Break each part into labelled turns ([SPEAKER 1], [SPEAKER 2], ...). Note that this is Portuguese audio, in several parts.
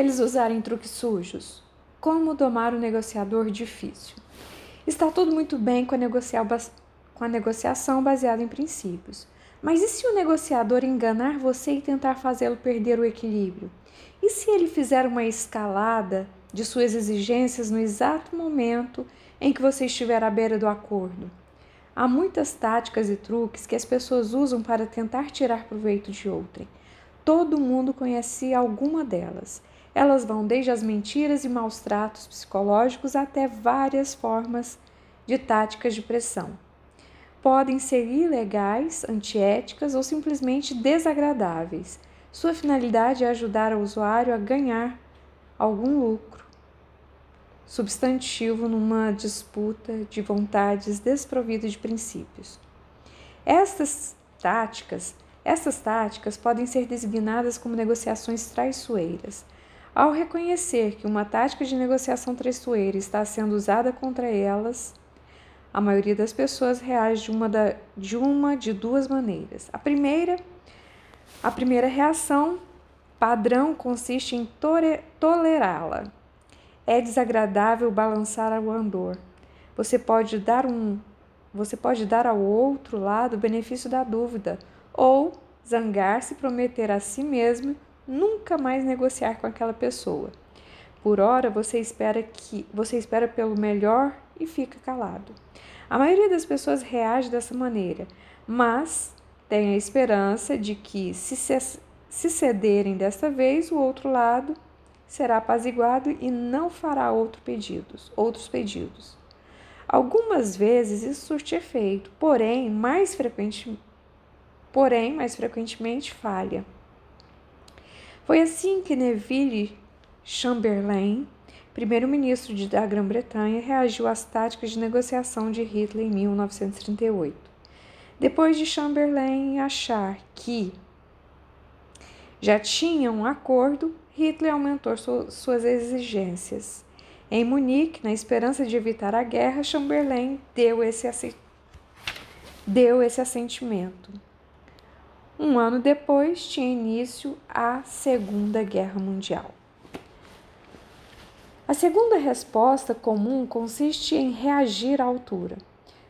[SPEAKER 1] eles usarem truques sujos? Como domar o negociador difícil? Está tudo muito bem com a, com a negociação baseada em princípios. Mas e se o negociador enganar você e tentar fazê-lo perder o equilíbrio? E se ele fizer uma escalada de suas exigências no exato momento em que você estiver à beira do acordo? Há muitas táticas e truques que as pessoas usam para tentar tirar proveito de outrem. Todo mundo conhece alguma delas. Elas vão desde as mentiras e maus tratos psicológicos até várias formas de táticas de pressão. Podem ser ilegais, antiéticas ou simplesmente desagradáveis. Sua finalidade é ajudar o usuário a ganhar algum lucro substantivo numa disputa de vontades desprovida de princípios. Estas táticas, essas táticas podem ser designadas como negociações traiçoeiras. Ao reconhecer que uma tática de negociação traiçoeira está sendo usada contra elas, a maioria das pessoas reage de uma, da, de, uma de duas maneiras. A primeira, a primeira reação padrão consiste em tolerá-la é desagradável balançar o andor. Você pode dar um você pode dar ao outro lado o benefício da dúvida ou zangar-se e prometer a si mesmo nunca mais negociar com aquela pessoa. Por hora você espera que você espera pelo melhor e fica calado. A maioria das pessoas reage dessa maneira, mas tem a esperança de que se, se cederem desta vez o outro lado será apaziguado e não fará outro pedidos, outros pedidos. Algumas vezes isso surte efeito, porém mais, porém, mais frequentemente falha. Foi assim que Neville Chamberlain, primeiro-ministro da Grã-Bretanha, reagiu às táticas de negociação de Hitler em 1938. Depois de Chamberlain achar que já tinha um acordo, Hitler aumentou suas exigências. Em Munique, na esperança de evitar a guerra, Chamberlain deu esse, deu esse assentimento. Um ano depois, tinha início a Segunda Guerra Mundial. A segunda resposta comum consiste em reagir à altura.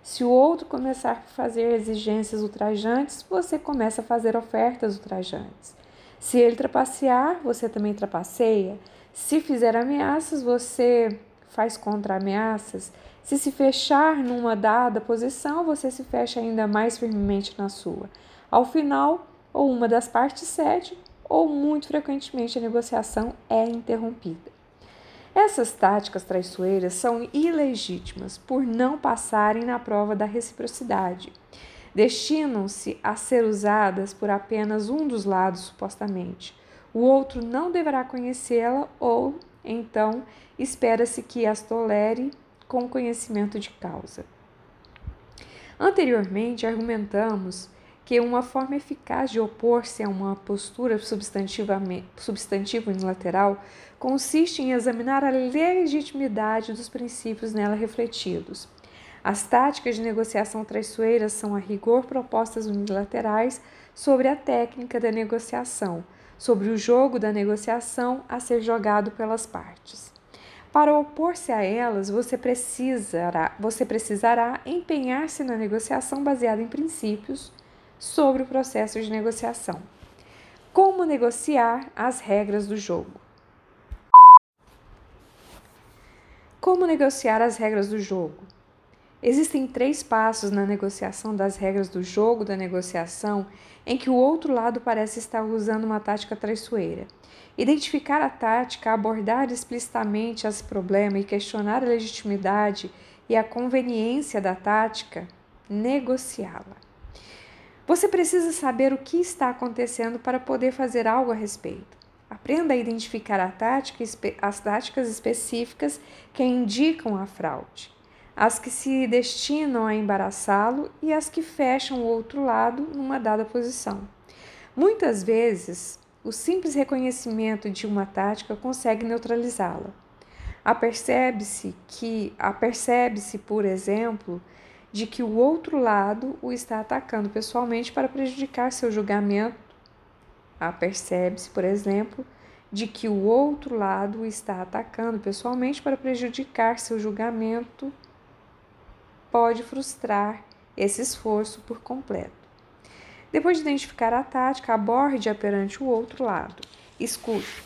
[SPEAKER 1] Se o outro começar a fazer exigências ultrajantes, você começa a fazer ofertas ultrajantes. Se ele trapacear, você também trapaceia. Se fizer ameaças, você faz contra-ameaças. Se se fechar numa dada posição, você se fecha ainda mais firmemente na sua. Ao final, ou uma das partes cede, ou muito frequentemente a negociação é interrompida. Essas táticas traiçoeiras são ilegítimas por não passarem na prova da reciprocidade destinam-se a ser usadas por apenas um dos lados, supostamente. O outro não deverá conhecê-la ou, então, espera-se que as tolere com conhecimento de causa. Anteriormente, argumentamos que uma forma eficaz de opor-se a uma postura substantiva unilateral consiste em examinar a legitimidade dos princípios nela refletidos as táticas de negociação traiçoeiras são a rigor propostas unilaterais sobre a técnica da negociação, sobre o jogo da negociação a ser jogado pelas partes. Para opor-se a elas, você precisará, você precisará empenhar-se na negociação baseada em princípios sobre o processo de negociação. Como negociar as regras do jogo? Como negociar as regras do jogo? Existem três passos na negociação das regras do jogo da negociação em que o outro lado parece estar usando uma tática traiçoeira. Identificar a tática, abordar explicitamente esse problema e questionar a legitimidade e a conveniência da tática, negociá-la. Você precisa saber o que está acontecendo para poder fazer algo a respeito. Aprenda a identificar a tática, as táticas específicas que indicam a fraude as que se destinam a embaraçá-lo e as que fecham o outro lado numa dada posição. Muitas vezes, o simples reconhecimento de uma tática consegue neutralizá-la. Apercebe-se que apercebe-se, por exemplo, de que o outro lado o está atacando pessoalmente para prejudicar seu julgamento. Apercebe-se, por exemplo, de que o outro lado o está atacando pessoalmente para prejudicar seu julgamento pode frustrar esse esforço por completo. Depois de identificar a tática, aborde-a perante o outro lado. Escute.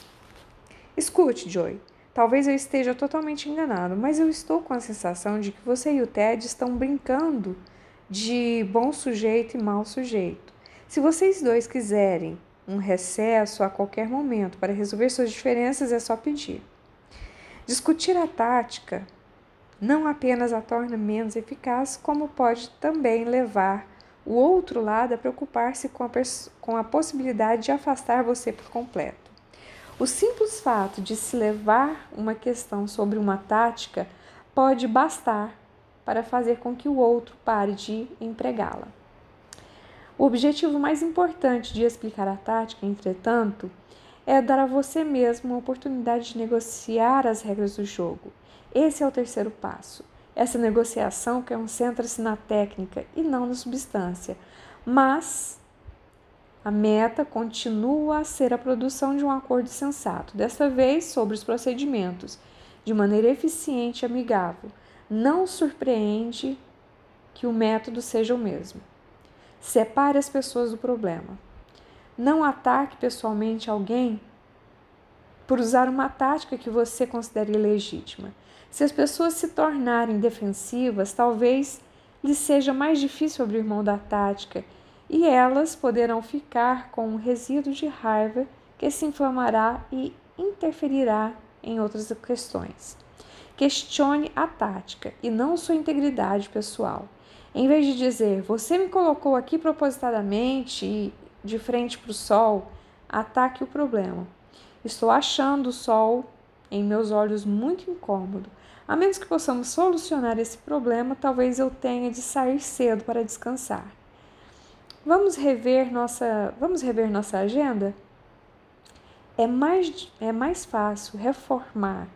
[SPEAKER 1] Escute, Joy. Talvez eu esteja totalmente enganado, mas eu estou com a sensação de que você e o Ted estão brincando de bom sujeito e mau sujeito. Se vocês dois quiserem um recesso a qualquer momento para resolver suas diferenças, é só pedir. Discutir a tática não apenas a torna menos eficaz, como pode também levar o outro lado a preocupar-se com, com, a possibilidade de afastar você por completo. O simples fato de se levar uma questão sobre uma tática pode bastar para fazer com que o outro pare de empregá-la. O objetivo mais importante de explicar a tática, entretanto, é dar a você mesmo uma oportunidade de negociar as regras do jogo. Esse é o terceiro passo. Essa negociação concentra-se na técnica e não na substância, mas a meta continua a ser a produção de um acordo sensato, desta vez sobre os procedimentos, de maneira eficiente e amigável. Não surpreende que o método seja o mesmo. Separe as pessoas do problema. Não ataque pessoalmente alguém por usar uma tática que você considere ilegítima. Se as pessoas se tornarem defensivas, talvez lhes seja mais difícil abrir mão da tática e elas poderão ficar com um resíduo de raiva que se inflamará e interferirá em outras questões. Questione a tática e não sua integridade pessoal. Em vez de dizer, você me colocou aqui propositadamente e de frente para o sol, ataque o problema. Estou achando o sol em meus olhos muito incômodo. A menos que possamos solucionar esse problema, talvez eu tenha de sair cedo para descansar. Vamos rever nossa, vamos rever nossa agenda? É mais, é mais fácil reformar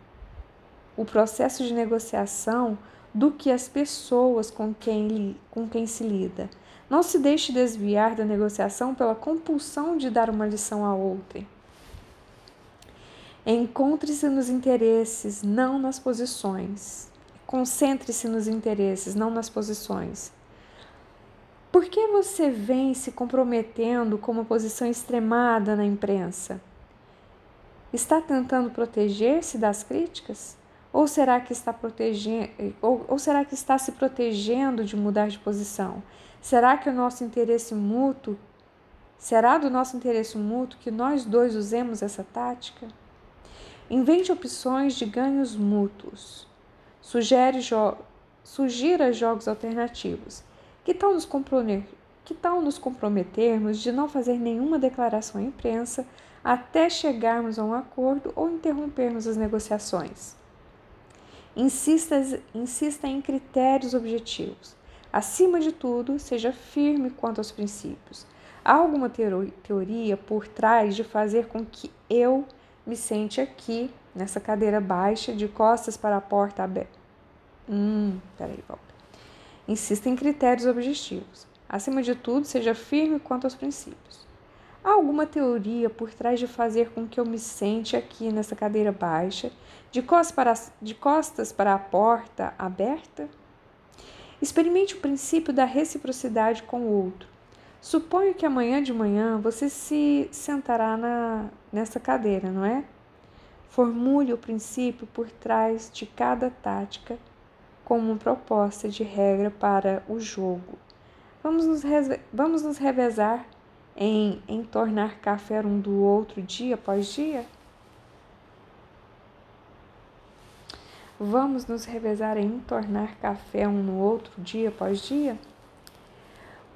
[SPEAKER 1] o processo de negociação do que as pessoas com quem, com quem se lida. Não se deixe desviar da negociação pela compulsão de dar uma lição a outrem. Encontre-se nos interesses, não nas posições. Concentre-se nos interesses, não nas posições. Por que você vem se comprometendo com uma posição extremada na imprensa? Está tentando proteger-se das críticas? Ou será que está protegendo ou, ou será que está se protegendo de mudar de posição? Será que o nosso interesse mútuo será do nosso interesse mútuo que nós dois usemos essa tática? Invente opções de ganhos mútuos. Sugere jo sugira jogos alternativos. Que tal, nos que tal nos comprometermos de não fazer nenhuma declaração à imprensa até chegarmos a um acordo ou interrompermos as negociações? Insista, insista em critérios objetivos. Acima de tudo, seja firme quanto aos princípios. Há alguma teoria por trás de fazer com que eu me sente aqui, nessa cadeira baixa, de costas para a porta aberta. Hum, peraí, volta. Insista em critérios objetivos. Acima de tudo, seja firme quanto aos princípios. Há alguma teoria por trás de fazer com que eu me sente aqui nessa cadeira baixa, de costas para, de costas para a porta aberta? Experimente o princípio da reciprocidade com o outro. Suponho que amanhã de manhã você se sentará na, nessa cadeira, não é? Formule o princípio por trás de cada tática como proposta de regra para o jogo. Vamos nos, vamos nos revezar em, em tornar café um do outro dia após dia? Vamos nos revezar em tornar café um no outro dia após dia?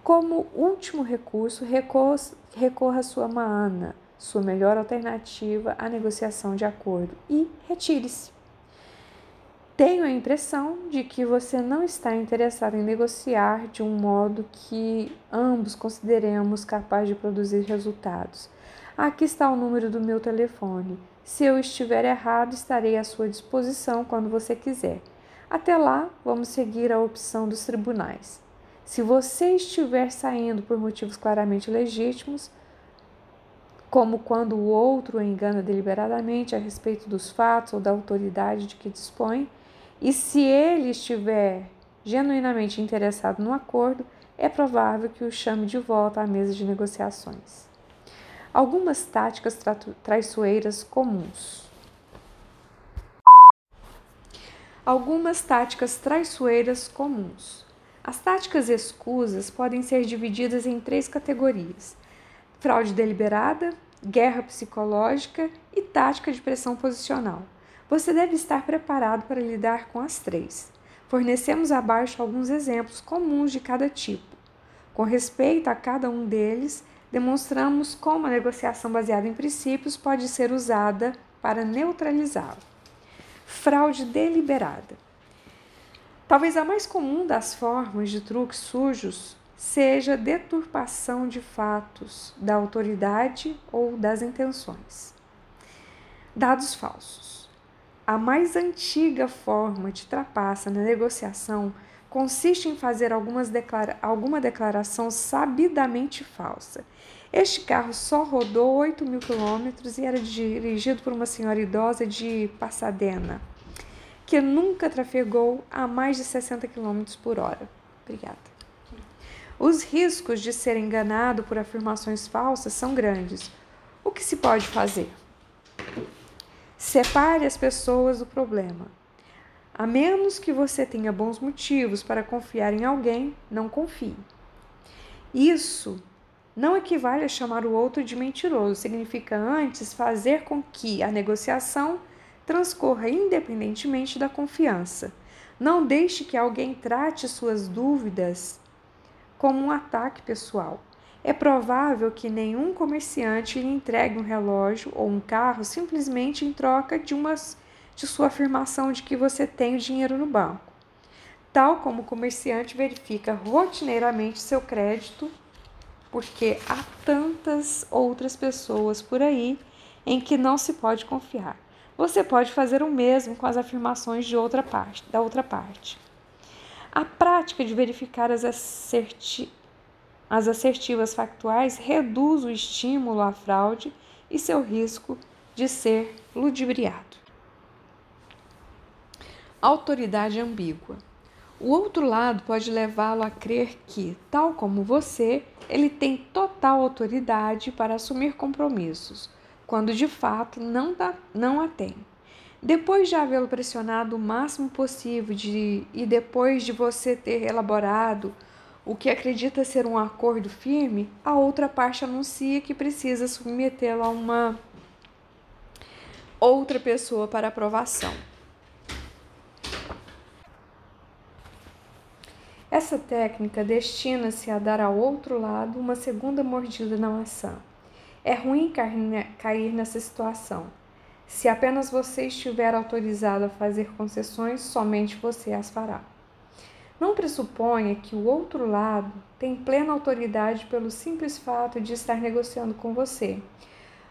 [SPEAKER 1] Como último recurso, recorra à sua maana, sua melhor alternativa à negociação de acordo, e retire-se. Tenho a impressão de que você não está interessado em negociar de um modo que ambos consideremos capaz de produzir resultados. Aqui está o número do meu telefone. Se eu estiver errado, estarei à sua disposição quando você quiser. Até lá, vamos seguir a opção dos tribunais. Se você estiver saindo por motivos claramente legítimos, como quando o outro engana deliberadamente a respeito dos fatos ou da autoridade de que dispõe, e se ele estiver genuinamente interessado no acordo, é provável que o chame de volta à mesa de negociações. Algumas táticas tra traiçoeiras comuns. Algumas táticas traiçoeiras comuns. As táticas escusas podem ser divididas em três categorias: fraude deliberada, guerra psicológica e tática de pressão posicional. Você deve estar preparado para lidar com as três. Fornecemos abaixo alguns exemplos comuns de cada tipo. Com respeito a cada um deles, demonstramos como a negociação baseada em princípios pode ser usada para neutralizá-lo. Fraude deliberada. Talvez a mais comum das formas de truques sujos seja deturpação de fatos da autoridade ou das intenções. Dados falsos. A mais antiga forma de trapaça na negociação consiste em fazer algumas declara alguma declaração sabidamente falsa. Este carro só rodou 8 mil quilômetros e era dirigido por uma senhora idosa de Pasadena, que nunca trafegou a mais de 60 quilômetros por hora. Obrigada. Os riscos de ser enganado por afirmações falsas são grandes. O que se pode fazer? Separe as pessoas do problema. A menos que você tenha bons motivos para confiar em alguém, não confie. Isso não equivale a chamar o outro de mentiroso, significa antes fazer com que a negociação transcorra independentemente da confiança. Não deixe que alguém trate suas dúvidas como um ataque pessoal. É provável que nenhum comerciante lhe entregue um relógio ou um carro simplesmente em troca de, umas, de sua afirmação de que você tem o dinheiro no banco. Tal como o comerciante verifica rotineiramente seu crédito, porque há tantas outras pessoas por aí em que não se pode confiar. Você pode fazer o mesmo com as afirmações de outra parte, da outra parte. A prática de verificar as, asserti as assertivas factuais reduz o estímulo à fraude e seu risco de ser ludibriado. Autoridade ambígua. O outro lado pode levá-lo a crer que, tal como você, ele tem total autoridade para assumir compromissos, quando de fato não, dá, não a tem. Depois de havê-lo pressionado o máximo possível de, e depois de você ter elaborado o que acredita ser um acordo firme, a outra parte anuncia que precisa submetê-lo a uma outra pessoa para aprovação. Essa técnica destina-se a dar ao outro lado uma segunda mordida na maçã. É ruim cair nessa situação se apenas você estiver autorizado a fazer concessões, somente você as fará. Não pressuponha que o outro lado tem plena autoridade pelo simples fato de estar negociando com você.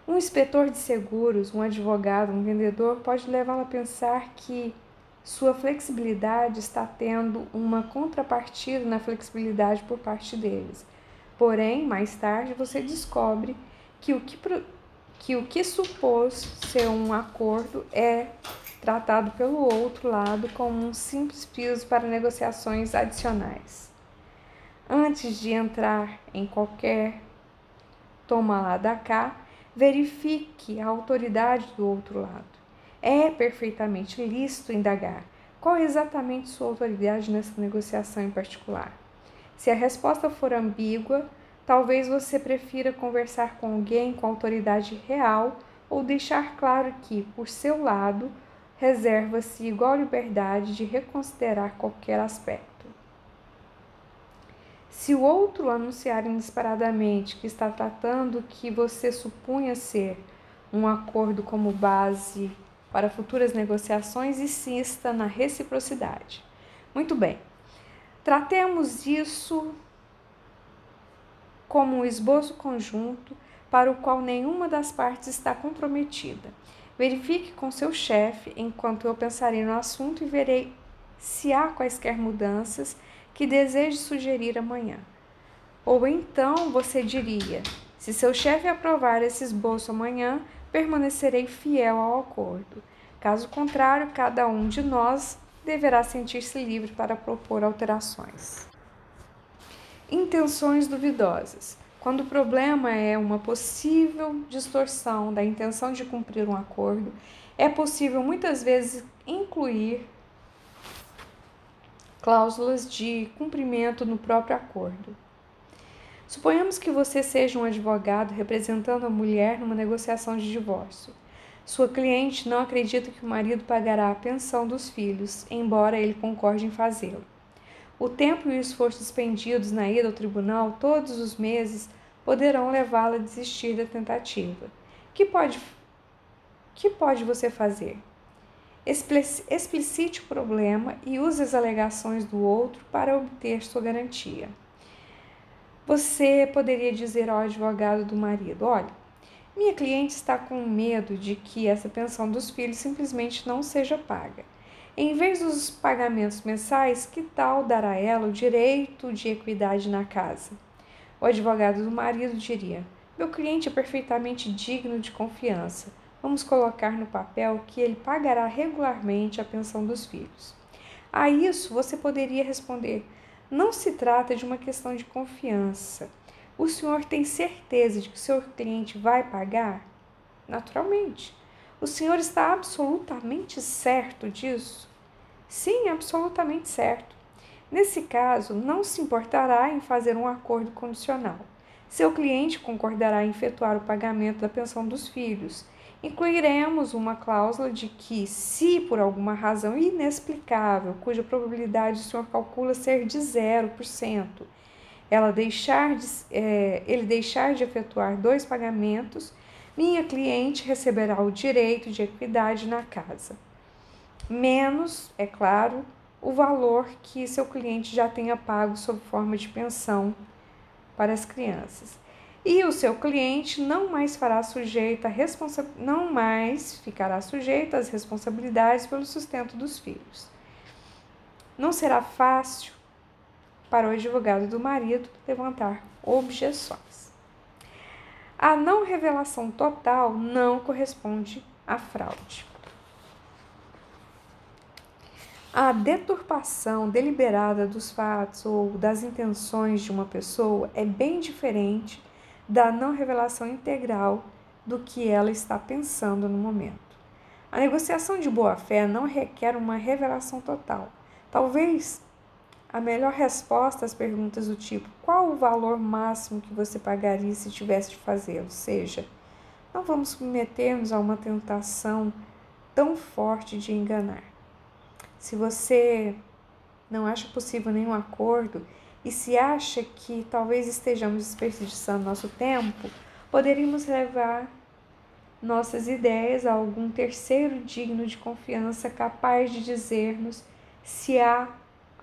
[SPEAKER 1] Um inspetor de seguros, um advogado, um vendedor pode levá-lo a pensar que sua flexibilidade está tendo uma contrapartida na flexibilidade por parte deles. Porém, mais tarde você descobre que o que que o que supôs ser um acordo é tratado pelo outro lado como um simples piso para negociações adicionais. Antes de entrar em qualquer toma lá da cá, verifique a autoridade do outro lado. É perfeitamente lícito indagar qual é exatamente sua autoridade nessa negociação em particular. Se a resposta for ambígua, Talvez você prefira conversar com alguém com autoridade real ou deixar claro que, por seu lado, reserva-se igual liberdade de reconsiderar qualquer aspecto. Se o outro anunciar inesperadamente que está tratando o que você supunha ser um acordo como base para futuras negociações, insista na reciprocidade. Muito bem, tratemos isso como um esboço conjunto para o qual nenhuma das partes está comprometida. Verifique com seu chefe enquanto eu pensarei no assunto e verei se há quaisquer mudanças que deseje sugerir amanhã. Ou então você diria: Se seu chefe aprovar esse esboço amanhã, permanecerei fiel ao acordo. Caso contrário, cada um de nós deverá sentir-se livre para propor alterações. Intenções duvidosas. Quando o problema é uma possível distorção da intenção de cumprir um acordo, é possível muitas vezes incluir cláusulas de cumprimento no próprio acordo. Suponhamos que você seja um advogado representando a mulher numa negociação de divórcio. Sua cliente não acredita que o marido pagará a pensão dos filhos, embora ele concorde em fazê-lo. O tempo e o esforço despendidos na ida ao tribunal todos os meses poderão levá-la a desistir da tentativa. Que pode que pode você fazer? Explicite o problema e use as alegações do outro para obter sua garantia. Você poderia dizer ao advogado do marido: Olha, minha cliente está com medo de que essa pensão dos filhos simplesmente não seja paga. Em vez dos pagamentos mensais, que tal dar a ela o direito de equidade na casa? O advogado do marido diria: Meu cliente é perfeitamente digno de confiança. Vamos colocar no papel que ele pagará regularmente a pensão dos filhos. A isso você poderia responder: não se trata de uma questão de confiança. O senhor tem certeza de que o seu cliente vai pagar? Naturalmente. O senhor está absolutamente certo disso? Sim, absolutamente certo. Nesse caso, não se importará em fazer um acordo condicional. Seu cliente concordará em efetuar o pagamento da pensão dos filhos incluiremos uma cláusula de que, se por alguma razão inexplicável, cuja probabilidade o senhor calcula ser de 0%, ela deixar de, é, ele deixar de efetuar dois pagamentos, minha cliente receberá o direito de equidade na casa. Menos, é claro, o valor que seu cliente já tenha pago sob forma de pensão para as crianças e o seu cliente não mais fará sujeito a responsa não mais ficará sujeito às responsabilidades pelo sustento dos filhos. Não será fácil para o advogado do marido levantar objeções. A não revelação total não corresponde à fraude. A deturpação deliberada dos fatos ou das intenções de uma pessoa é bem diferente da não revelação integral do que ela está pensando no momento. A negociação de boa-fé não requer uma revelação total. Talvez a melhor resposta às perguntas do tipo: qual o valor máximo que você pagaria se tivesse de fazê-lo? Seja, não vamos submeter-nos a uma tentação tão forte de enganar. Se você não acha possível nenhum acordo e se acha que talvez estejamos desperdiçando nosso tempo, poderíamos levar nossas ideias a algum terceiro digno de confiança capaz de dizer-nos se há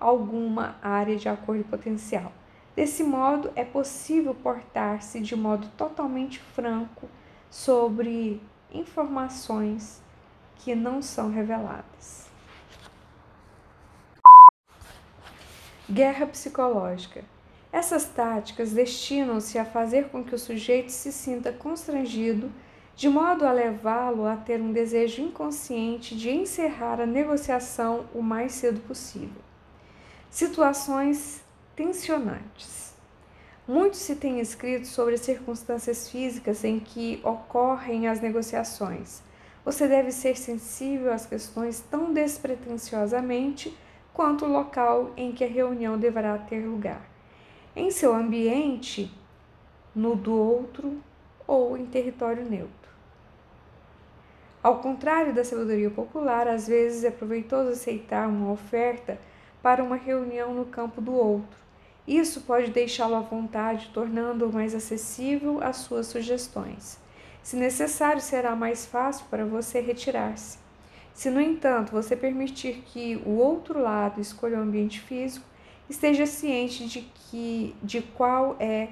[SPEAKER 1] alguma área de acordo potencial. Desse modo, é possível portar-se de modo totalmente franco sobre informações que não são reveladas. Guerra psicológica. Essas táticas destinam-se a fazer com que o sujeito se sinta constrangido, de modo a levá-lo a ter um desejo inconsciente de encerrar a negociação o mais cedo possível. Situações tensionantes. Muito se tem escrito sobre as circunstâncias físicas em que ocorrem as negociações. Você deve ser sensível às questões tão despretensiosamente quanto o local em que a reunião deverá ter lugar, em seu ambiente, no do outro ou em território neutro. Ao contrário da sabedoria popular, às vezes é proveitoso aceitar uma oferta para uma reunião no campo do outro. Isso pode deixá-lo à vontade, tornando-o mais acessível às suas sugestões. Se necessário, será mais fácil para você retirar-se. Se, no entanto, você permitir que o outro lado escolha o ambiente físico, esteja ciente de, que, de qual é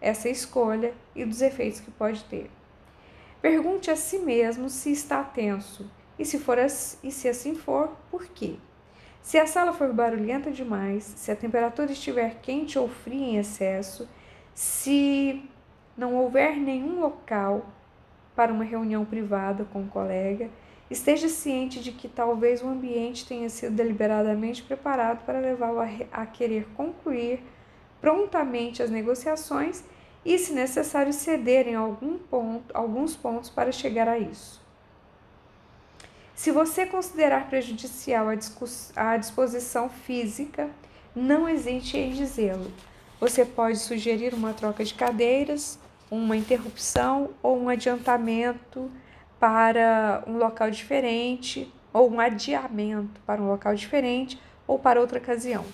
[SPEAKER 1] essa escolha e dos efeitos que pode ter. Pergunte a si mesmo se está tenso e se, for e se assim for, por quê? Se a sala for barulhenta demais, se a temperatura estiver quente ou fria em excesso, se não houver nenhum local para uma reunião privada com um colega, esteja ciente de que talvez o ambiente tenha sido deliberadamente preparado para levá-lo a, a querer concluir prontamente as negociações e, se necessário, ceder em algum ponto, alguns pontos para chegar a isso. Se você considerar prejudicial a disposição física, não hesite em dizê-lo. Você pode sugerir uma troca de cadeiras, uma interrupção ou um adiantamento para um local diferente, ou um adiamento para um local diferente ou para outra ocasião.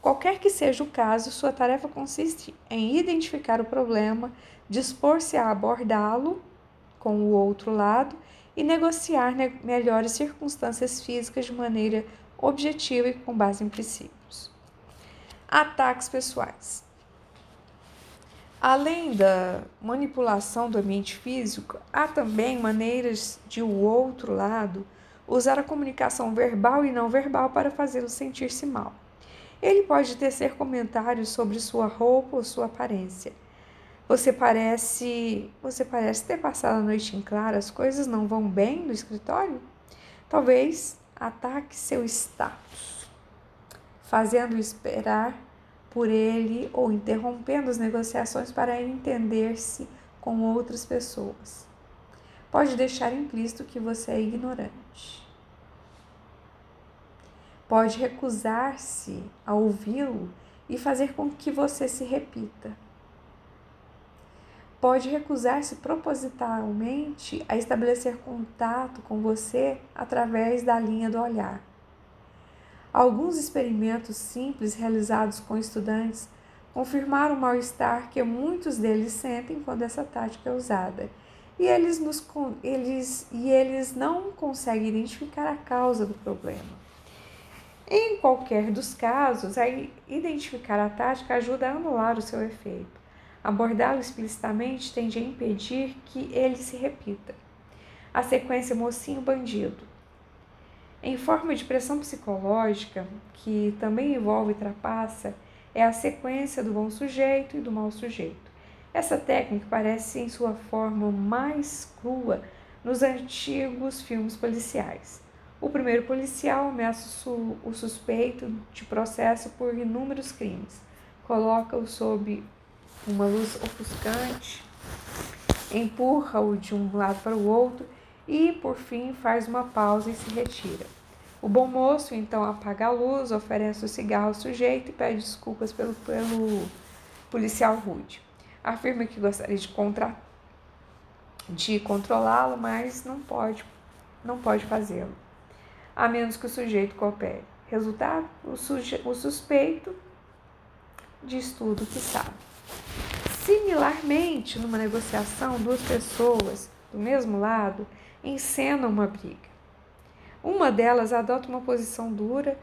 [SPEAKER 1] Qualquer que seja o caso, sua tarefa consiste em identificar o problema, dispor-se a abordá-lo com o outro lado e negociar melhores circunstâncias físicas de maneira objetiva e com base em princípios. Ataques pessoais. Além da manipulação do ambiente físico, há também maneiras de o outro lado usar a comunicação verbal e não verbal para fazê-lo sentir-se mal. Ele pode tecer comentários sobre sua roupa ou sua aparência. Você parece, você parece ter passado a noite em claro, as coisas não vão bem no escritório? Talvez ataque seu status, fazendo esperar por ele ou interrompendo as negociações para entender-se com outras pessoas. Pode deixar implícito que você é ignorante. Pode recusar-se a ouvi-lo e fazer com que você se repita. Pode recusar-se propositalmente a estabelecer contato com você através da linha do olhar Alguns experimentos simples realizados com estudantes confirmaram o mal-estar que muitos deles sentem quando essa tática é usada. E eles, nos, eles, e eles não conseguem identificar a causa do problema. Em qualquer dos casos, a identificar a tática ajuda a anular o seu efeito. Abordá-lo explicitamente tende a impedir que ele se repita. A sequência mocinho-bandido. Em forma de pressão psicológica, que também envolve e trapaça, é a sequência do bom sujeito e do mau sujeito. Essa técnica parece em sua forma mais crua nos antigos filmes policiais. O primeiro policial ameaça o suspeito de processo por inúmeros crimes, coloca-o sob uma luz ofuscante, empurra-o de um lado para o outro e, por fim, faz uma pausa e se retira. O bom moço então apaga a luz, oferece o cigarro ao sujeito e pede desculpas pelo, pelo policial rude. Afirma que gostaria de, contra, de controlá-lo, mas não pode, não pode fazê-lo, a menos que o sujeito coopere. Resultado: o, suje, o suspeito diz tudo o que sabe. Similarmente, numa negociação, duas pessoas do mesmo lado encenam uma briga. Uma delas adota uma posição dura.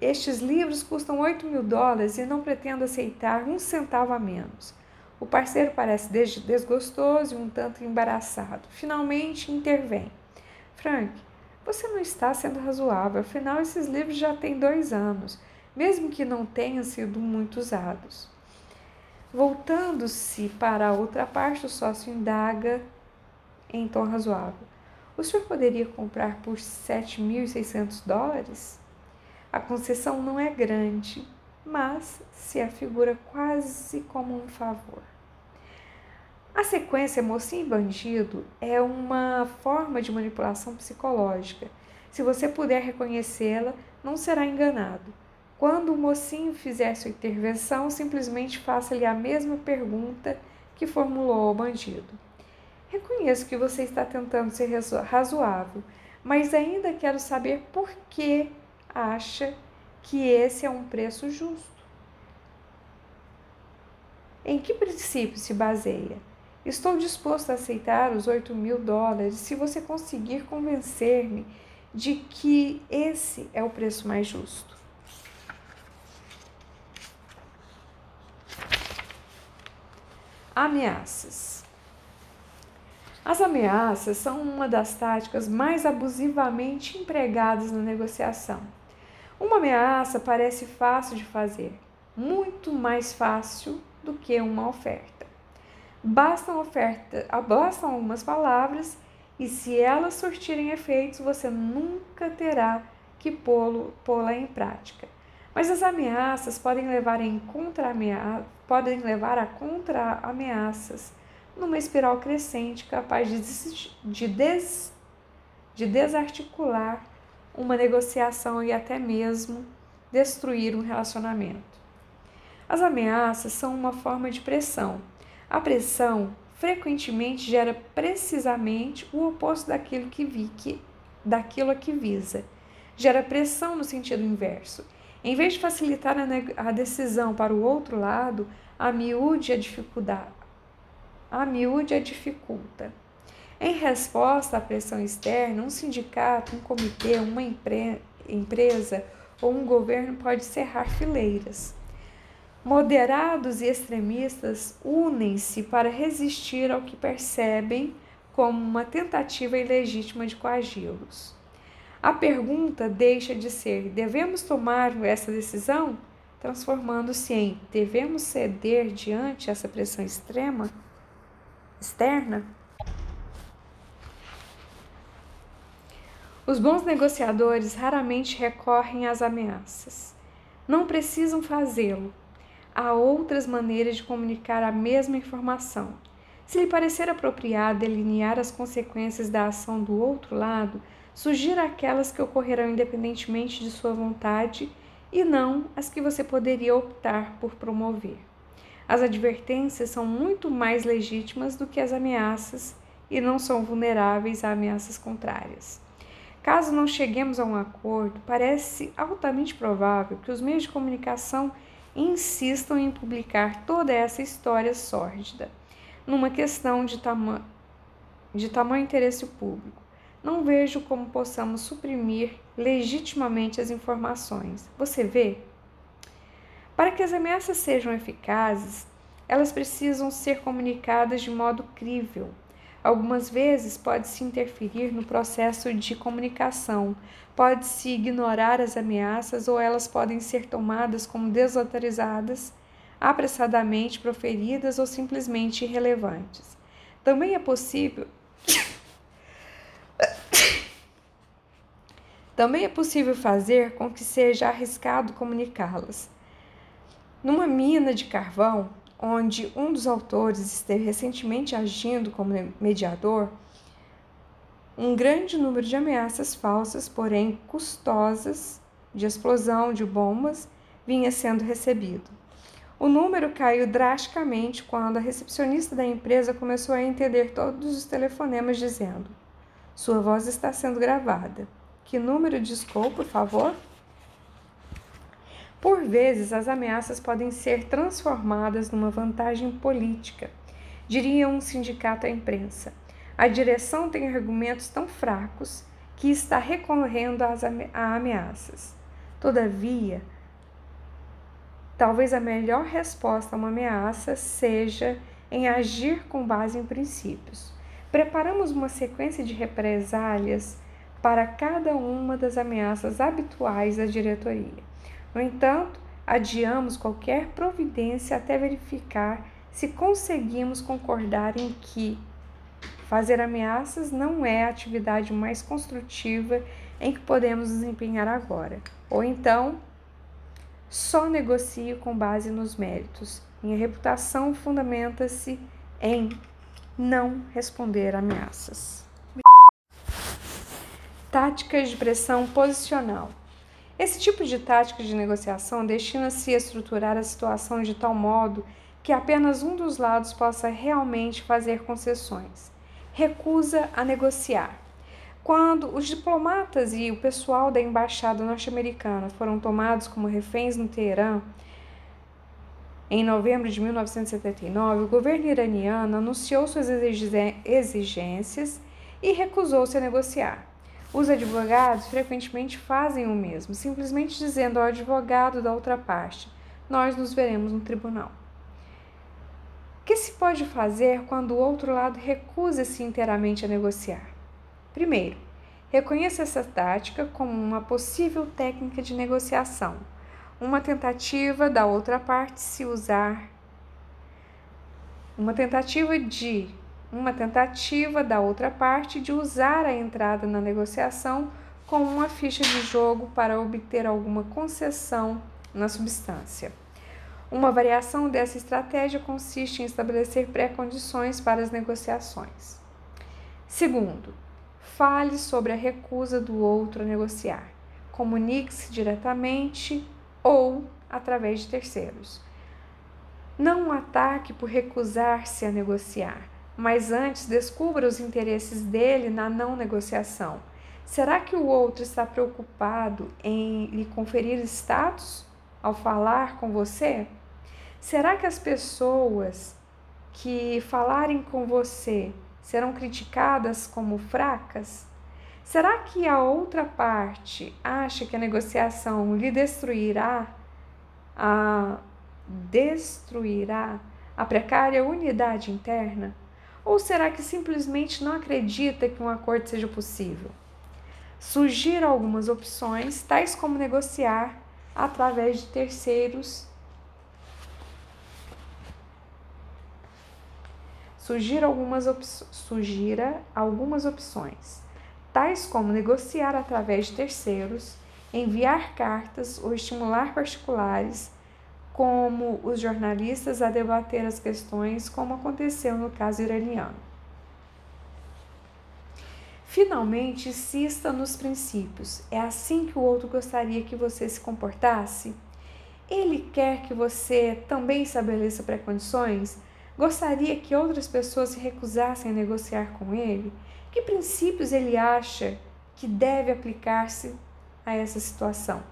[SPEAKER 1] Estes livros custam 8 mil dólares e não pretendo aceitar um centavo a menos. O parceiro parece desgostoso e um tanto embaraçado. Finalmente intervém. Frank, você não está sendo razoável, afinal, esses livros já têm dois anos, mesmo que não tenham sido muito usados. Voltando-se para a outra parte, o sócio indaga em tom razoável. O senhor poderia comprar por 7.600 dólares? A concessão não é grande, mas se afigura quase como um favor. A sequência mocinho e bandido é uma forma de manipulação psicológica. Se você puder reconhecê-la, não será enganado. Quando o mocinho fizer sua intervenção, simplesmente faça-lhe a mesma pergunta que formulou ao bandido. Reconheço que você está tentando ser razoável, mas ainda quero saber por que acha que esse é um preço justo. Em que princípio se baseia? Estou disposto a aceitar os 8 mil dólares se você conseguir convencer-me de que esse é o preço mais justo. Ameaças. As ameaças são uma das táticas mais abusivamente empregadas na negociação. Uma ameaça parece fácil de fazer, muito mais fácil do que uma oferta. Bastam, oferta, bastam algumas palavras e se elas surtirem efeitos, você nunca terá que pô-la em prática. Mas as ameaças podem levar, em contra podem levar a contra-ameaças numa espiral crescente capaz de, de, des, de desarticular uma negociação e até mesmo destruir um relacionamento. As ameaças são uma forma de pressão. A pressão frequentemente gera precisamente o oposto daquilo que vi que daquilo a que visa. Gera pressão no sentido inverso. Em vez de facilitar a, a decisão para o outro lado, a miúde a dificuldade. A miúde a dificulta. Em resposta à pressão externa, um sindicato, um comitê, uma empre empresa ou um governo pode cerrar fileiras. Moderados e extremistas unem-se para resistir ao que percebem como uma tentativa ilegítima de coagi-los. A pergunta deixa de ser: devemos tomar essa decisão? Transformando-se em: devemos ceder diante essa pressão extrema externa? Os bons negociadores raramente recorrem às ameaças. Não precisam fazê-lo. Há outras maneiras de comunicar a mesma informação. Se lhe parecer apropriado delinear as consequências da ação do outro lado, sugira aquelas que ocorrerão independentemente de sua vontade e não as que você poderia optar por promover. As advertências são muito mais legítimas do que as ameaças e não são vulneráveis a ameaças contrárias. Caso não cheguemos a um acordo, parece altamente provável que os meios de comunicação insistam em publicar toda essa história sórdida, numa questão de, tama de tamanho interesse público. Não vejo como possamos suprimir legitimamente as informações. Você vê? Para que as ameaças sejam eficazes, elas precisam ser comunicadas de modo crível Algumas vezes pode-se interferir no processo de comunicação, pode-se ignorar as ameaças ou elas podem ser tomadas como desautorizadas, apressadamente proferidas ou simplesmente irrelevantes. Também é possível Também é possível fazer com que seja arriscado comunicá-las. Numa mina de carvão, onde um dos autores esteve recentemente agindo como mediador, um grande número de ameaças falsas, porém custosas, de explosão de bombas, vinha sendo recebido. O número caiu drasticamente quando a recepcionista da empresa começou a entender todos os telefonemas dizendo: Sua voz está sendo gravada. Que número discou, por favor? Por vezes, as ameaças podem ser transformadas numa vantagem política, diria um sindicato à imprensa. A direção tem argumentos tão fracos que está recorrendo às a ameaças. Todavia, talvez a melhor resposta a uma ameaça seja em agir com base em princípios. Preparamos uma sequência de represálias para cada uma das ameaças habituais da diretoria. No entanto, adiamos qualquer providência até verificar se conseguimos concordar em que fazer ameaças não é a atividade mais construtiva em que podemos desempenhar agora. Ou então, só negocio com base nos méritos. Minha reputação fundamenta-se em não responder ameaças. Táticas de pressão posicional. Esse tipo de tática de negociação destina-se a estruturar a situação de tal modo que apenas um dos lados possa realmente fazer concessões. Recusa a negociar. Quando os diplomatas e o pessoal da embaixada norte-americana foram tomados como reféns no Teherã, em novembro de 1979, o governo iraniano anunciou suas exigências e recusou-se a negociar. Os advogados frequentemente fazem o mesmo, simplesmente dizendo ao advogado da outra parte: Nós nos veremos no tribunal. O que se pode fazer quando o outro lado recusa-se inteiramente a negociar? Primeiro, reconheça essa tática como uma possível técnica de negociação, uma tentativa da outra parte se usar uma tentativa de uma tentativa da outra parte de usar a entrada na negociação como uma ficha de jogo para obter alguma concessão na substância. Uma variação dessa estratégia consiste em estabelecer pré-condições para as negociações. Segundo, fale sobre a recusa do outro a negociar. Comunique-se diretamente ou através de terceiros. Não ataque por recusar-se a negociar, mas antes descubra os interesses dele na não negociação. Será que o outro está preocupado em lhe conferir status ao falar com você? Será que as pessoas que falarem com você serão criticadas como fracas? Será que a outra parte acha que a negociação lhe destruirá a destruirá a precária unidade interna? Ou será que simplesmente não acredita que um acordo seja possível? Sugira algumas opções, tais como negociar através de terceiros sugira algumas, sugira algumas opções, tais como negociar através de terceiros, enviar cartas ou estimular particulares, como os jornalistas a debater as questões, como aconteceu no caso iraniano. Finalmente, insista nos princípios. É assim que o outro gostaria que você se comportasse? Ele quer que você também estabeleça pré-condições? Gostaria que outras pessoas se recusassem a negociar com ele? Que princípios ele acha que deve aplicar-se a essa situação?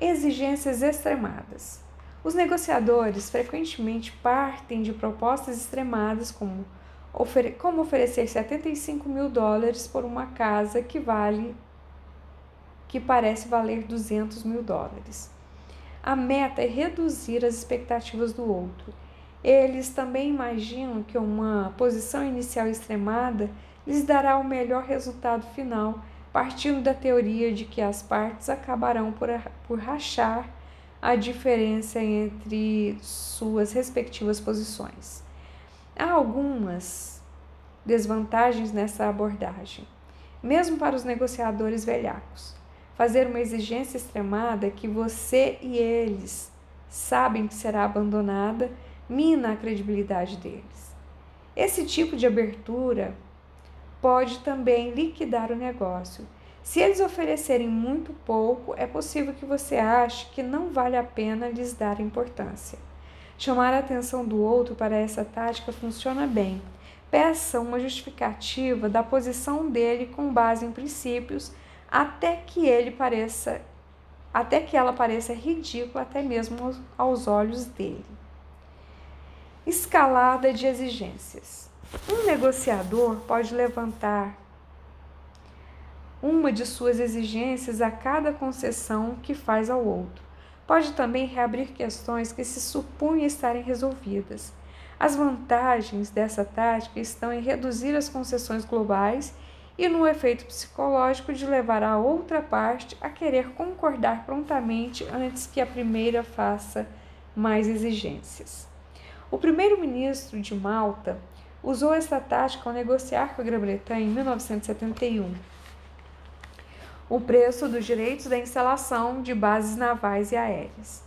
[SPEAKER 1] Exigências extremadas. Os negociadores frequentemente partem de propostas extremadas, como, ofere como oferecer 75 mil dólares por uma casa que vale que parece valer 200 mil dólares. A meta é reduzir as expectativas do outro eles também imaginam que uma posição inicial extremada lhes dará o melhor resultado final, partindo da teoria de que as partes acabarão por, por rachar a diferença entre suas respectivas posições. Há algumas desvantagens nessa abordagem, mesmo para os negociadores velhacos. Fazer uma exigência extremada que você e eles sabem que será abandonada mina a credibilidade deles. Esse tipo de abertura pode também liquidar o negócio. Se eles oferecerem muito pouco, é possível que você ache que não vale a pena lhes dar importância. Chamar a atenção do outro para essa tática funciona bem. Peça uma justificativa da posição dele com base em princípios até que ele pareça até que ela pareça ridícula até mesmo aos olhos dele. Escalada de exigências. Um negociador pode levantar uma de suas exigências a cada concessão que faz ao outro. Pode também reabrir questões que se supunha estarem resolvidas. As vantagens dessa tática estão em reduzir as concessões globais e no efeito psicológico de levar a outra parte a querer concordar prontamente antes que a primeira faça mais exigências. O primeiro-ministro de Malta usou esta tática ao negociar com a Grã-Bretanha em 1971 o preço dos direitos da instalação de bases navais e aéreas.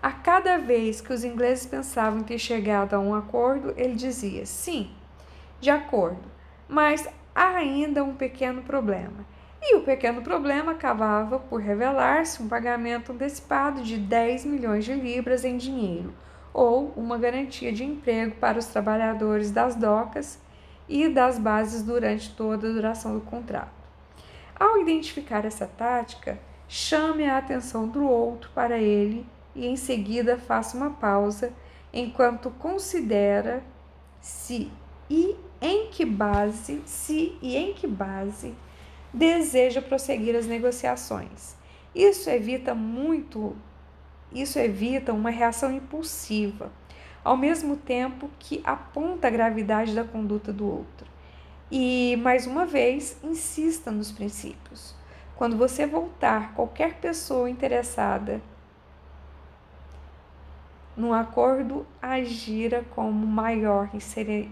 [SPEAKER 1] A cada vez que os ingleses pensavam ter chegado a um acordo, ele dizia: sim, de acordo, mas há ainda um pequeno problema. E o pequeno problema acabava por revelar-se um pagamento antecipado de 10 milhões de libras em dinheiro ou uma garantia de emprego para os trabalhadores das docas e das bases durante toda a duração do contrato. Ao identificar essa tática, chame a atenção do outro para ele e em seguida faça uma pausa enquanto considera se e em que base, se e em que base deseja prosseguir as negociações. Isso evita muito isso evita uma reação impulsiva, ao mesmo tempo que aponta a gravidade da conduta do outro. E, mais uma vez, insista nos princípios. Quando você voltar qualquer pessoa interessada, no acordo agira como maior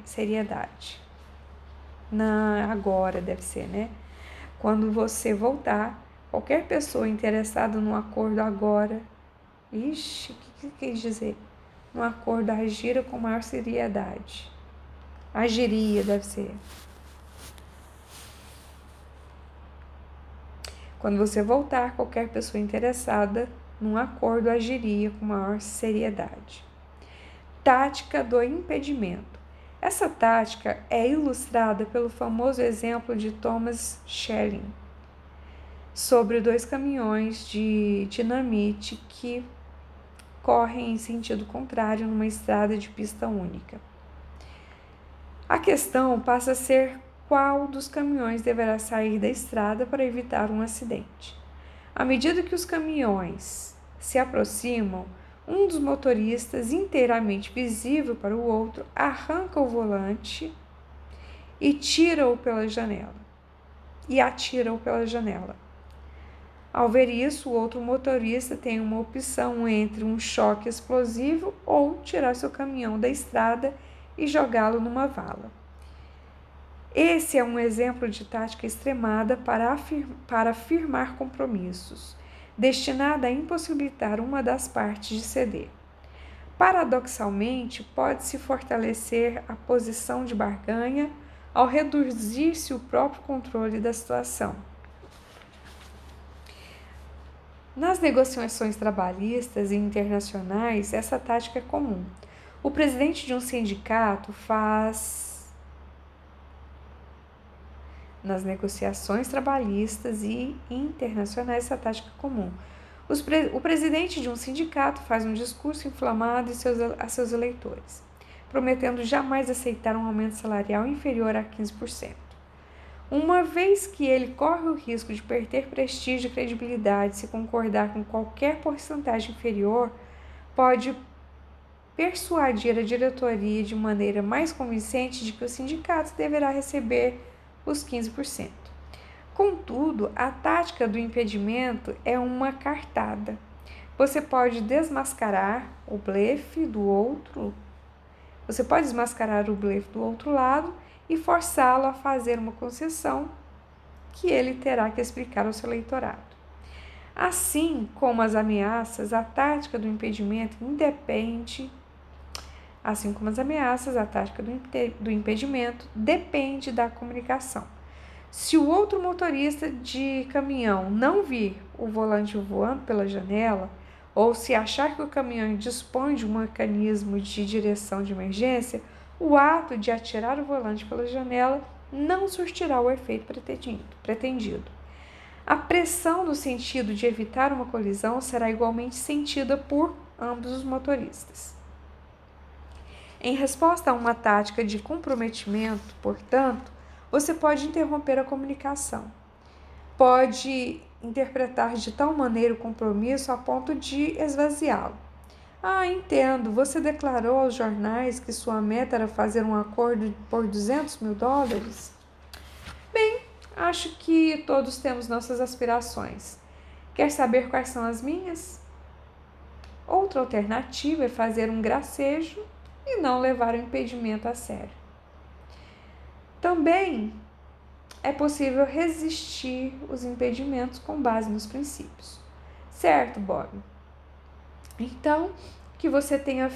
[SPEAKER 1] seriedade. Na agora deve ser, né? Quando você voltar, qualquer pessoa interessada no acordo agora, ixi, o que, que quer dizer? No acordo agira com maior seriedade. Agiria, deve ser. Quando você voltar, qualquer pessoa interessada num acordo agiria com maior seriedade. Tática do impedimento. Essa tática é ilustrada pelo famoso exemplo de Thomas Schelling sobre dois caminhões de dinamite que correm em sentido contrário numa estrada de pista única. A questão passa a ser qual dos caminhões deverá sair da estrada para evitar um acidente. À medida que os caminhões se aproximam, um dos motoristas, inteiramente visível para o outro, arranca o volante e tira-o pela janela. E atira-o pela janela. Ao ver isso, o outro motorista tem uma opção entre um choque explosivo ou tirar seu caminhão da estrada e jogá-lo numa vala. Esse é um exemplo de tática extremada para, afir para firmar compromissos, destinada a impossibilitar uma das partes de ceder. Paradoxalmente, pode-se fortalecer a posição de barganha ao reduzir-se o próprio controle da situação. Nas negociações trabalhistas e internacionais, essa tática é comum. O presidente de um sindicato faz nas negociações trabalhistas e internacionais essa tática comum. Pre o presidente de um sindicato faz um discurso inflamado seus, a seus eleitores, prometendo jamais aceitar um aumento salarial inferior a 15%. Uma vez que ele corre o risco de perder prestígio e credibilidade se concordar com qualquer porcentagem inferior, pode persuadir a diretoria de maneira mais convincente de que o sindicato deverá receber os 15%. Contudo, a tática do impedimento é uma cartada. Você pode desmascarar o blefe do outro. Você pode desmascarar o blefe do outro lado e forçá-lo a fazer uma concessão que ele terá que explicar ao seu eleitorado. Assim como as ameaças, a tática do impedimento independe Assim como as ameaças, a tática do impedimento depende da comunicação. Se o outro motorista de caminhão não vir o volante voando pela janela, ou se achar que o caminhão dispõe de um mecanismo de direção de emergência, o ato de atirar o volante pela janela não surtirá o efeito pretendido. A pressão no sentido de evitar uma colisão será igualmente sentida por ambos os motoristas. Em resposta a uma tática de comprometimento, portanto, você pode interromper a comunicação. Pode interpretar de tal maneira o compromisso a ponto de esvaziá-lo. Ah, entendo. Você declarou aos jornais que sua meta era fazer um acordo por 200 mil dólares? Bem, acho que todos temos nossas aspirações. Quer saber quais são as minhas? Outra alternativa é fazer um gracejo e não levar o impedimento a sério. Também é possível resistir os impedimentos com base nos princípios. Certo, Bob? Então, que você tenha.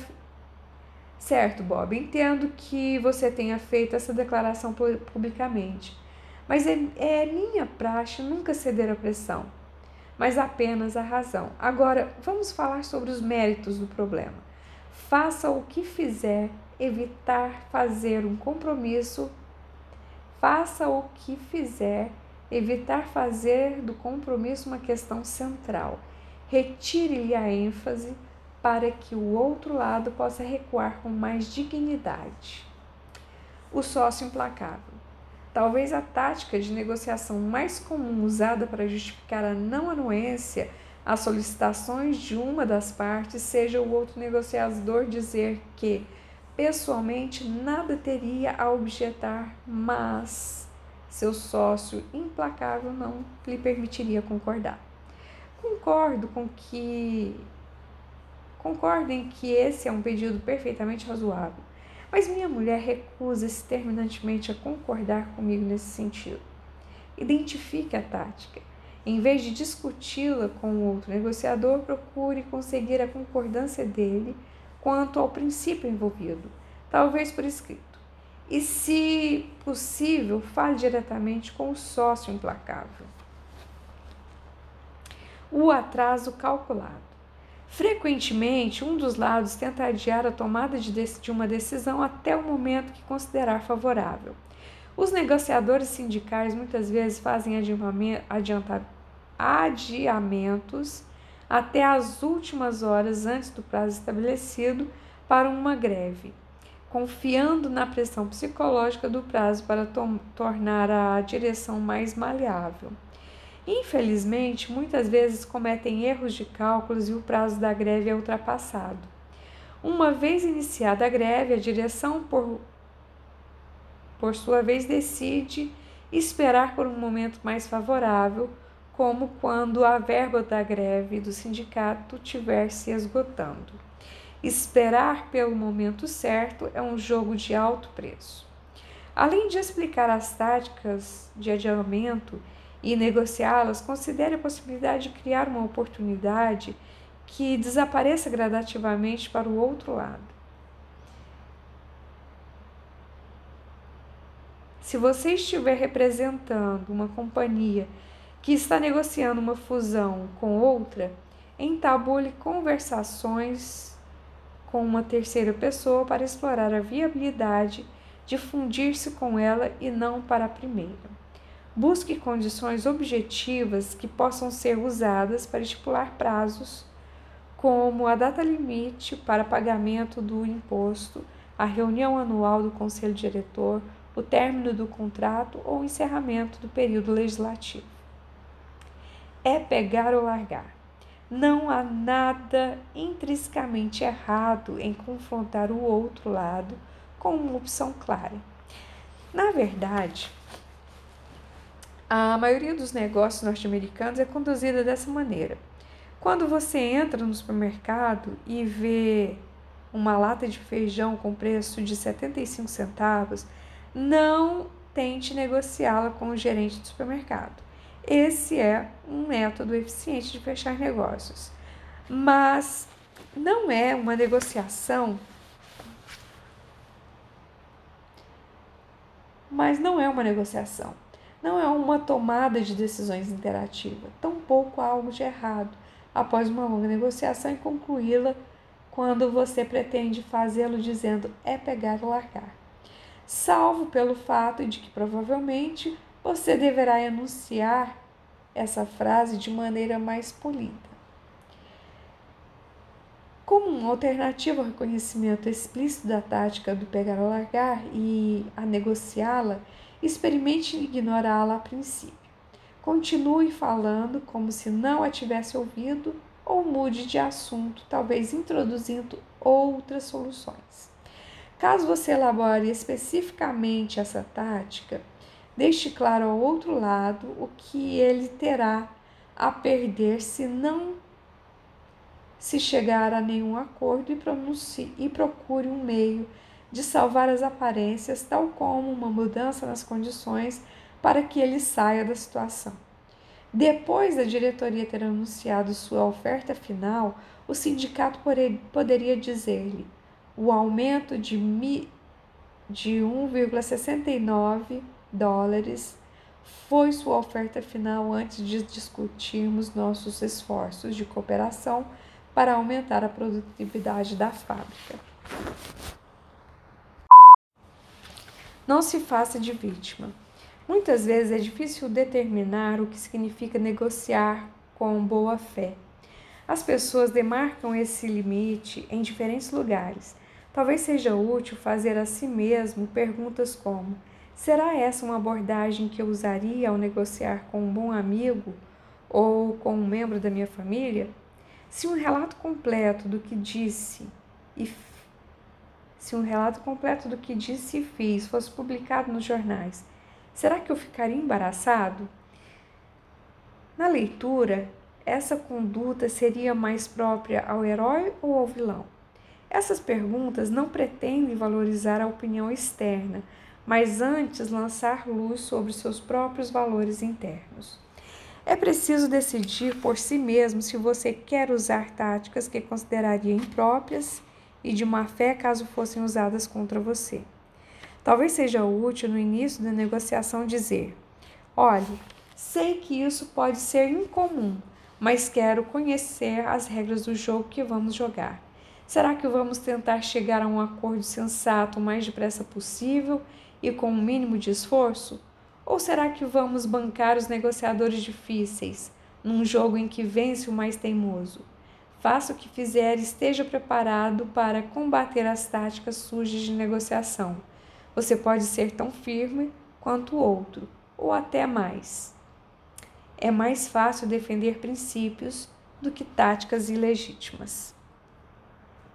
[SPEAKER 1] Certo, Bob, entendo que você tenha feito essa declaração publicamente, mas é, é minha praxe nunca ceder à pressão, mas apenas à razão. Agora, vamos falar sobre os méritos do problema. Faça o que fizer, evitar fazer um compromisso. Faça o que fizer, evitar fazer do compromisso uma questão central. Retire-lhe a ênfase para que o outro lado possa recuar com mais dignidade. O sócio implacável. Talvez a tática de negociação mais comum usada para justificar a não anuência as solicitações de uma das partes, seja o outro negociador dizer que pessoalmente nada teria a objetar, mas seu sócio implacável não lhe permitiria concordar. Concordo com que Concordo em que esse é um pedido perfeitamente razoável, mas minha mulher recusa-se terminantemente a concordar comigo nesse sentido. Identifique a tática. Em vez de discuti-la com o outro negociador, procure conseguir a concordância dele quanto ao princípio envolvido, talvez por escrito. E, se possível, fale diretamente com o sócio implacável. O atraso calculado. Frequentemente, um dos lados tenta adiar a tomada de uma decisão até o momento que considerar favorável. Os negociadores sindicais muitas vezes fazem adiamentos até as últimas horas antes do prazo estabelecido para uma greve, confiando na pressão psicológica do prazo para tornar a direção mais maleável. Infelizmente, muitas vezes cometem erros de cálculos e o prazo da greve é ultrapassado. Uma vez iniciada a greve, a direção, por, por sua vez, decide esperar por um momento mais favorável, como quando a verba da greve do sindicato estiver se esgotando. Esperar pelo momento certo é um jogo de alto preço. Além de explicar as táticas de adiamento, e negociá-las, considere a possibilidade de criar uma oportunidade que desapareça gradativamente para o outro lado. Se você estiver representando uma companhia que está negociando uma fusão com outra, entabule conversações com uma terceira pessoa para explorar a viabilidade de fundir-se com ela e não para a primeira. Busque condições objetivas que possam ser usadas para estipular prazos, como a data limite para pagamento do imposto, a reunião anual do conselho diretor, o término do contrato ou o encerramento do período legislativo. É pegar ou largar. Não há nada intrinsecamente errado em confrontar o outro lado com uma opção clara. Na verdade, a maioria dos negócios norte-americanos é conduzida dessa maneira. Quando você entra no supermercado e vê uma lata de feijão com preço de 75 centavos, não tente negociá-la com o gerente do supermercado. Esse é um método eficiente de fechar negócios. Mas não é uma negociação. Mas não é uma negociação não é uma tomada de decisões interativa, tampouco algo de errado após uma longa negociação e concluí-la quando você pretende fazê-lo dizendo é pegar ou largar. Salvo pelo fato de que provavelmente você deverá enunciar essa frase de maneira mais polida. Como uma alternativa ao reconhecimento explícito da tática do pegar ou largar e a negociá-la, experimente ignorá-la a princípio. Continue falando como se não a tivesse ouvido ou mude de assunto, talvez introduzindo outras soluções. Caso você elabore especificamente essa tática, deixe claro ao outro lado o que ele terá a perder se não se chegar a nenhum acordo e, pronuncie, e procure um meio de salvar as aparências, tal como uma mudança nas condições para que ele saia da situação. Depois da diretoria ter anunciado sua oferta final, o sindicato poderia dizer-lhe: o aumento de, de 1,69 dólares foi sua oferta final antes de discutirmos nossos esforços de cooperação para aumentar a produtividade da fábrica. Não se faça de vítima. Muitas vezes é difícil determinar o que significa negociar com boa fé. As pessoas demarcam esse limite em diferentes lugares. Talvez seja útil fazer a si mesmo perguntas como: será essa uma abordagem que eu usaria ao negociar com um bom amigo ou com um membro da minha família? Se um relato completo do que disse e se um relato completo do que disse e fiz fosse publicado nos jornais, será que eu ficaria embaraçado? Na leitura, essa conduta seria mais própria ao herói ou ao vilão? Essas perguntas não pretendem valorizar a opinião externa, mas antes lançar luz sobre seus próprios valores internos. É preciso decidir por si mesmo se você quer usar táticas que consideraria impróprias e de má fé caso fossem usadas contra você. Talvez seja útil no início da negociação dizer: olhe, sei que isso pode ser incomum, mas quero conhecer as regras do jogo que vamos jogar. Será que vamos tentar chegar a um acordo sensato o mais depressa possível e com o um mínimo de esforço? Ou será que vamos bancar os negociadores difíceis, num jogo em que vence o mais teimoso? Faça o que fizer e esteja preparado para combater as táticas sujas de negociação. Você pode ser tão firme quanto o outro, ou até mais. É mais fácil defender princípios do que táticas ilegítimas.